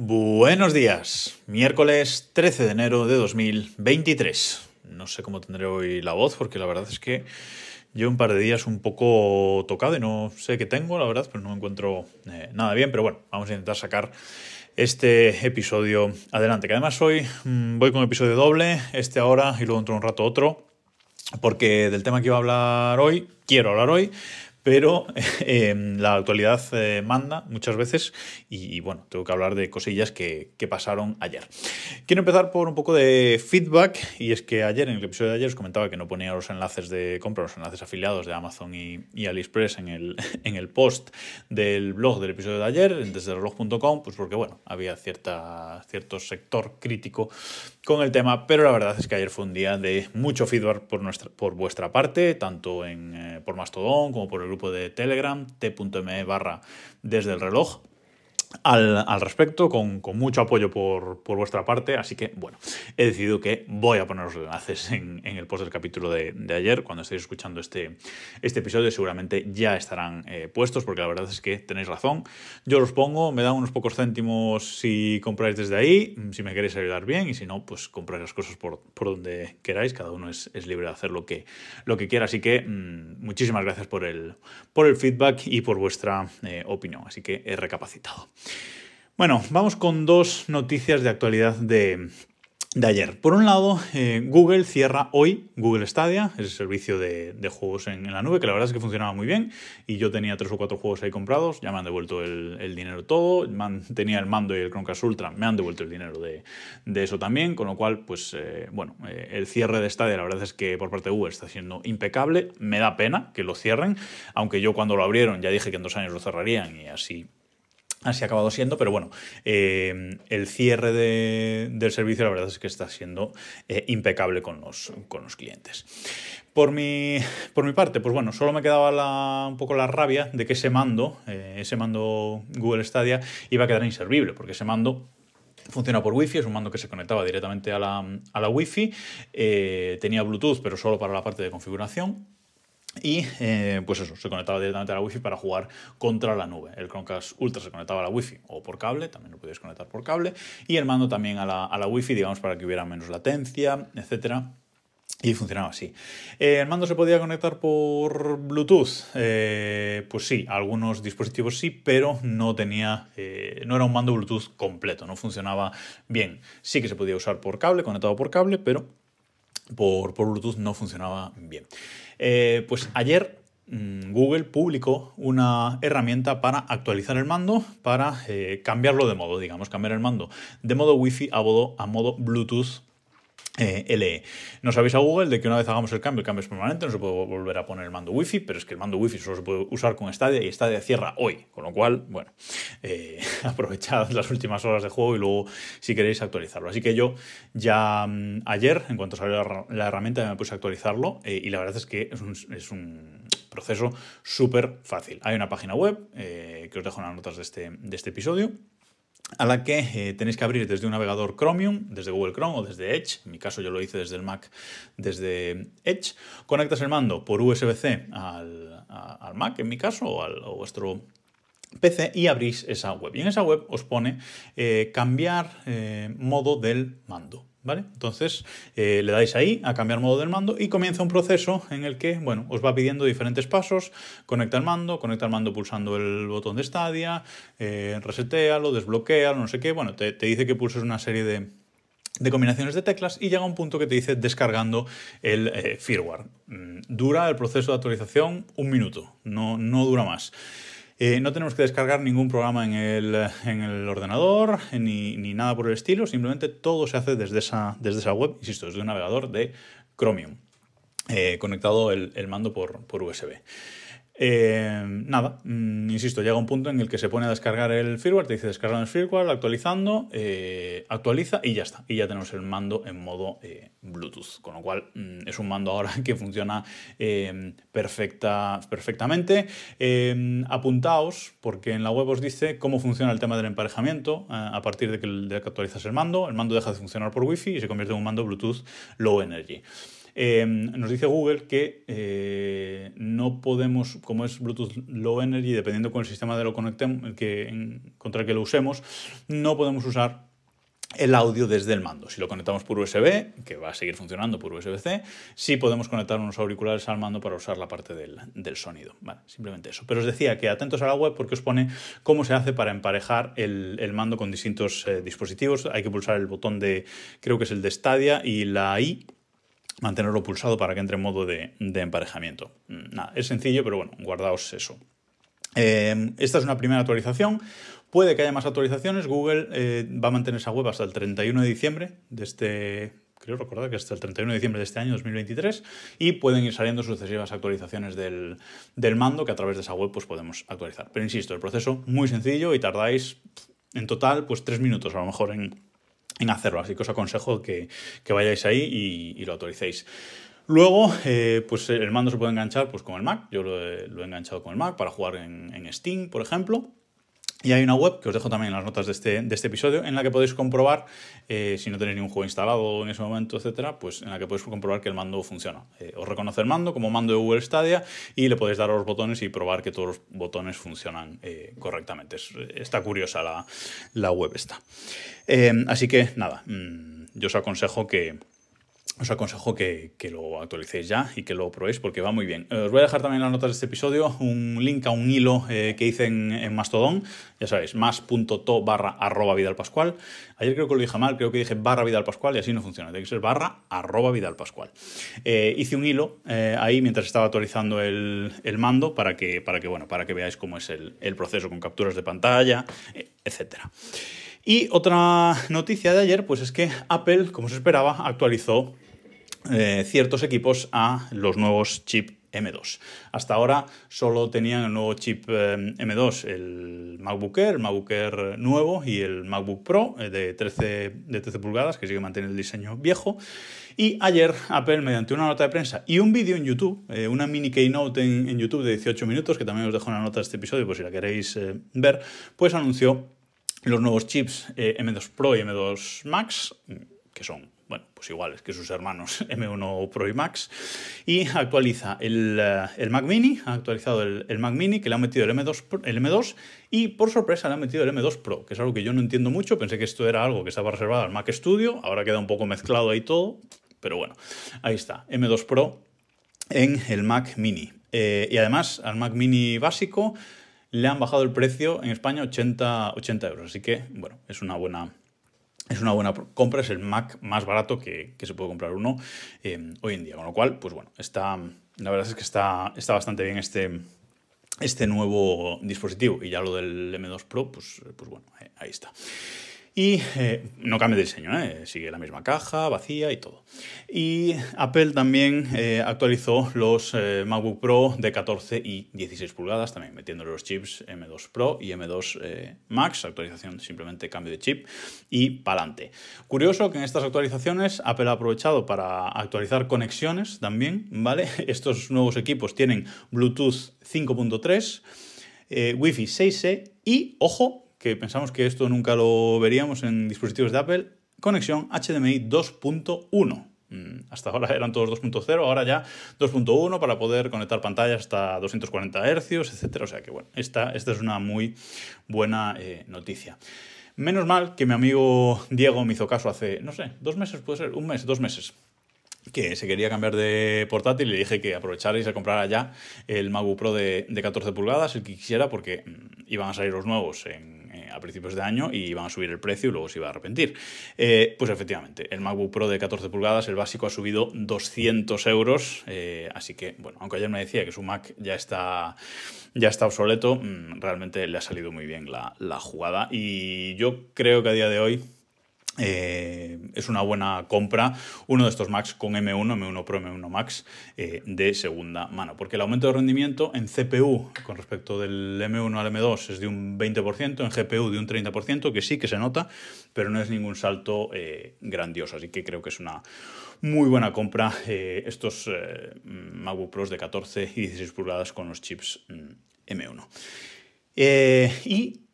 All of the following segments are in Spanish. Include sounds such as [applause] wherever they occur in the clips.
Buenos días, miércoles 13 de enero de 2023. No sé cómo tendré hoy la voz porque la verdad es que llevo un par de días un poco tocado y no sé qué tengo, la verdad, pero no me encuentro eh, nada bien. Pero bueno, vamos a intentar sacar este episodio adelante. Que además hoy mm, voy con episodio doble, este ahora y luego dentro de un rato otro, porque del tema que iba a hablar hoy, quiero hablar hoy, pero [laughs] em, la actualidad eh, manda muchas veces y, bueno, tengo que hablar de cosillas que, pasaron ayer. Quiero empezar por un poco de feedback y es que ayer, en el episodio de ayer, os comentaba que no ponía los enlaces de compra, los enlaces afiliados de Amazon y, AliExpress en el, [laughs] en el post del blog del episodio de ayer, desde reloj.com, pues porque bueno, había cierta, cierto sector crítico con el tema, pero la verdad es que ayer fue un día de mucho feedback por, nuestra, por vuestra parte, tanto en, eh, por Mastodon como por el grupo de Telegram, t.me barra desde el reloj al, respecto, con, mucho apoyo por, vuestra parte. Así que, bueno, he decidido que voy a poner los enlaces en, el post del capítulo de, ayer. Cuando estéis escuchando este, este episodio, seguramente ya estarán eh, puestos, porque la verdad es que tenéis razón. Yo los pongo, me dan unos pocos céntimos si compráis desde ahí, si me queréis ayudar bien, y si no, pues compráis las cosas por, donde queráis. Cada uno es, libre de hacer lo que, quiera. Así que, mm, muchísimas gracias por el, por el feedback y por vuestra eh, opinión. Así que he recapacitado. Bueno, vamos con dos noticias de actualidad de, ayer. Por un lado, eh, Google cierra hoy Google Stadia, es el servicio de, juegos en, la nube, que la verdad es que funcionaba muy bien y yo tenía tres o cuatro juegos ahí comprados, ya me han devuelto el, dinero todo, tenía el mando y el Chromecast Ultra, me han devuelto el dinero de, eso también, con lo cual, pues eh, bueno, eh, el cierre de Stadia la verdad es que por parte de Google está siendo impecable, me da pena que lo cierren, aunque yo cuando lo abrieron ya dije que en dos años lo cerrarían y así Así ha acabado siendo, pero bueno, eh, el cierre del servicio la verdad es que está siendo eh, impecable con los, con los clientes. Por mi, por mi parte, pues bueno, solo me quedaba un poco la rabia de que ese mando, eh, ese mando Google Stadia, iba a quedar inservible, porque ese mando funciona por Wi-Fi, es un mando que se conectaba directamente a la, a la Wi-Fi, tenía Bluetooth, pero solo para la parte de configuración y eh, pues eso, se conectaba directamente a la Wi-Fi para jugar contra la nube. El Chromecast Ultra se conectaba a la Wi-Fi o por cable, también lo podías conectar por cable. Y el mando también a la, a la Wi-Fi, digamos, para que hubiera menos latencia, etcétera. Y funcionaba así. Eh, ¿El mando se podía conectar por Bluetooth? Eh, pues sí, algunos dispositivos sí, pero no tenía. no era un mando Bluetooth completo, no funcionaba bien. Sí que se podía usar por cable, conectado por cable, pero por, por Bluetooth no funcionaba bien. Eh, pues ayer mm, Google publicó una herramienta para actualizar el mando, para eh, cambiarlo de modo, digamos, cambiar el mando de modo Wi-Fi a modo, a modo Bluetooth eh, LE. Nos avisa Google de que una vez hagamos el cambio, el cambio es permanente, no se puede volver a poner el mando Wi-Fi, pero es que el mando Wi-Fi solo se puede usar con Stadia y Stadia cierra hoy, con lo cual, bueno, eh, [laughs] aprovechad las últimas horas de juego y luego si queréis actualizarlo. Así que yo ya mm, ayer, en cuanto salió la, herramienta, me puse a actualizarlo eh, y la verdad es que es un, proceso súper fácil. Hay una página web que os dejo en las notas de este, de este episodio a la que eh, tenéis que abrir desde un navegador Chromium, desde Google Chrome o desde Edge. En mi caso yo lo hice desde el Mac, desde Edge. Conectas el mando por USB-C al, Mac, en mi caso, o al vuestro PC y abrís esa web. Y en esa web os pone eh, cambiar eh, modo del mando. ¿Vale? Entonces eh, le dais ahí a cambiar modo del mando y comienza un proceso en el que bueno, os va pidiendo diferentes pasos, conecta el mando, conecta el mando pulsando el botón de Stadia, eh, resetealo, desbloquealo, no sé qué, bueno, te, dice que pulses una serie de, combinaciones de teclas y llega un punto que te dice descargando el eh, firmware. Mm, dura el proceso de actualización un minuto, no, no dura más. Eh, no tenemos que descargar ningún programa en el, ordenador ni, nada por el estilo, simplemente todo se hace desde esa, desde esa web, insisto, desde un navegador de Chromium, eh, conectado el, mando por, por USB. Eh, nada, mm, insisto, llega un punto en el que se pone a descargar el firmware, te dice descargar el firmware, actualizando, eh, actualiza y ya está. Y ya tenemos el mando en modo eh, Bluetooth. Con lo cual mm, es un mando ahora [laughs] que funciona perfecta, perfectamente. apuntaos, porque en la web os dice cómo funciona el tema del emparejamiento a partir de que, de que actualizas el mando. El mando deja de funcionar por Wi-Fi y se convierte en un mando Bluetooth Low Energy. Nos dice Google que no podemos, como es Bluetooth Low Energy, dependiendo con el sistema de lo conectemos, que, contra el que lo usemos, no podemos usar el audio desde el mando. Si lo conectamos por USB, que va a seguir funcionando por USB-C, sí podemos conectar unos auriculares al mando para usar la parte del, sonido. Vale, simplemente eso. Pero os decía que atentos a la web porque os pone cómo se hace para emparejar el, mando con distintos eh, dispositivos. Hay que pulsar el botón de, creo que es el de Stadia y la I mantenerlo pulsado para que entre en modo de, emparejamiento. Mm, nada, es sencillo, pero bueno, guardaos eso. Eh, esta es una primera actualización. Puede que haya más actualizaciones. Google eh, va a mantener esa web hasta el 31 de diciembre de este. Creo recordar que hasta el 31 de diciembre de este año 2023 y pueden ir saliendo sucesivas actualizaciones del, mando que a través de esa web pues podemos actualizar. Pero insisto, el proceso muy sencillo y tardáis en total pues tres minutos a lo mejor en, hacerlo. Así que os aconsejo que, vayáis ahí y, lo actualicéis. Luego, eh, pues el mando se puede enganchar pues, con el Mac. Yo lo he, enganchado con el Mac para jugar en, en Steam, por ejemplo. Y hay una web que os dejo también en las notas de este, de este episodio en la que podéis comprobar, eh, si no tenéis ningún juego instalado en ese momento, etcétera, pues en la que podéis comprobar que el mando funciona. Eh, os reconoce el mando como mando de Google Stadia y le podéis dar a los botones y probar que todos los botones funcionan eh, correctamente. está curiosa la, la web esta. así que nada, mm, yo os aconsejo que, os aconsejo que, lo actualicéis ya y que lo probéis porque va muy bien. Eh, os voy a dejar también en las notas de este episodio un link a un hilo eh, que hice en, Mastodon, ya sabéis, más.to barra arroba Vidal Pascual. Ayer creo que lo dije mal, creo que dije barra Vidal Pascual y así no funciona, tiene que ser barra arroba Vidal Pascual. Eh, hice un hilo ahí mientras estaba actualizando el, mando para que, para que, bueno, para que veáis cómo es el, el proceso con capturas de pantalla, etcétera. Y otra noticia de ayer, pues es que Apple, como se esperaba, actualizó eh, ciertos equipos a los nuevos chip M2. Hasta ahora solo tenían el nuevo chip eh, M2, el MacBook Air, el MacBook Air nuevo y el MacBook Pro eh, de 13, de 13 pulgadas, que sigue manteniendo el diseño viejo. Y ayer Apple, mediante una nota de prensa y un vídeo en YouTube, una mini keynote en, YouTube de 18 minutos, que también os dejo en la nota de este episodio por si la queréis ver, pues anunció los nuevos chips M2 Pro y M2 Max, que son bueno, pues iguales que sus hermanos [laughs] M1 Pro y Max, y actualiza el, eh, Mac Mini, ha actualizado el, Mac Mini, que le ha metido el M2, el M2, y por sorpresa le ha metido el M2 Pro, que es algo que yo no entiendo mucho, pensé que esto era algo que estaba reservado al Mac Studio, ahora queda un poco mezclado ahí todo, pero bueno, ahí está, M2 Pro en el Mac Mini. Eh, y además al Mac Mini básico le han bajado el precio en España 80, 80 euros, así que bueno, es una buena es una buena compra, es el Mac más barato que, se puede comprar uno eh, hoy en día. Con lo cual, pues bueno, está, la verdad es que está, está bastante bien este, este nuevo dispositivo. Y ya lo del M2 Pro, pues, pues bueno, ahí está. Y eh, no cambia de diseño, ¿eh? sigue la misma caja, vacía y todo. Y Apple también eh, actualizó los MacBook Pro de 14 y 16 pulgadas, también metiendo los chips M2 Pro y M2 Max, actualización simplemente cambio de chip y pa'lante. Curioso que en estas actualizaciones Apple ha aprovechado para actualizar conexiones también, ¿vale? [laughs] Estos nuevos equipos tienen Bluetooth 5.3, Wi-Fi 6E y, ojo, que pensamos que esto nunca lo veríamos en dispositivos de Apple, conexión HDMI 2.1. Mm, hasta ahora eran todos 2.0, ahora ya 2.1 para poder conectar pantallas hasta 240 Hz, etc. O sea que bueno, esta, esta es una muy buena eh, noticia. Menos mal que mi amigo Diego me hizo caso hace, no sé, dos meses, puede ser, un mes, dos meses que se quería cambiar de portátil y le dije que aprovechara y se comprara ya el MacBook Pro de, de 14 pulgadas, el que quisiera, porque mm, iban a salir los nuevos en a principios de año y iban a subir el precio y luego se iba a arrepentir. Eh, pues efectivamente, el MacBook Pro de 14 pulgadas, el básico, ha subido 200 euros. Eh, así que, bueno, aunque ayer me decía que su Mac ya está, ya está obsoleto, mm, realmente le ha salido muy bien la, la jugada. Y yo creo que a día de hoy eh, es una buena compra uno de estos Macs con M1, M1 Pro, M1 Max eh, de segunda mano, porque el aumento de rendimiento en CPU con respecto del M1 al M2 es de un 20%, en GPU de un 30%, que sí que se nota, pero no es ningún salto eh, grandioso, así que creo que es una muy buena compra estos MacBook Pros de 14 y 16 pulgadas con los chips M1. Mm, y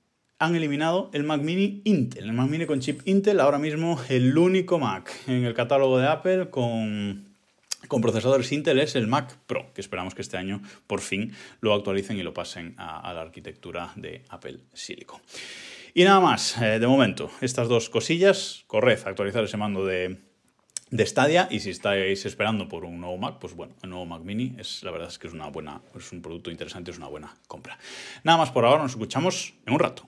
han eliminado el Mac Mini Intel. El Mac Mini con chip Intel, ahora mismo el único Mac en el catálogo de Apple con con procesadores Intel es el Mac Pro, que esperamos que este año por fin lo actualicen y lo pasen a, la arquitectura de Apple Silicon. Y nada más, eh, de momento, estas dos cosillas, corred, actualizar ese mando de, de Stadia y si estáis esperando por un nuevo Mac, pues bueno, el nuevo Mac Mini es la verdad es que es una buena, es un producto interesante, es una buena compra. Nada más por ahora, nos escuchamos en un rato.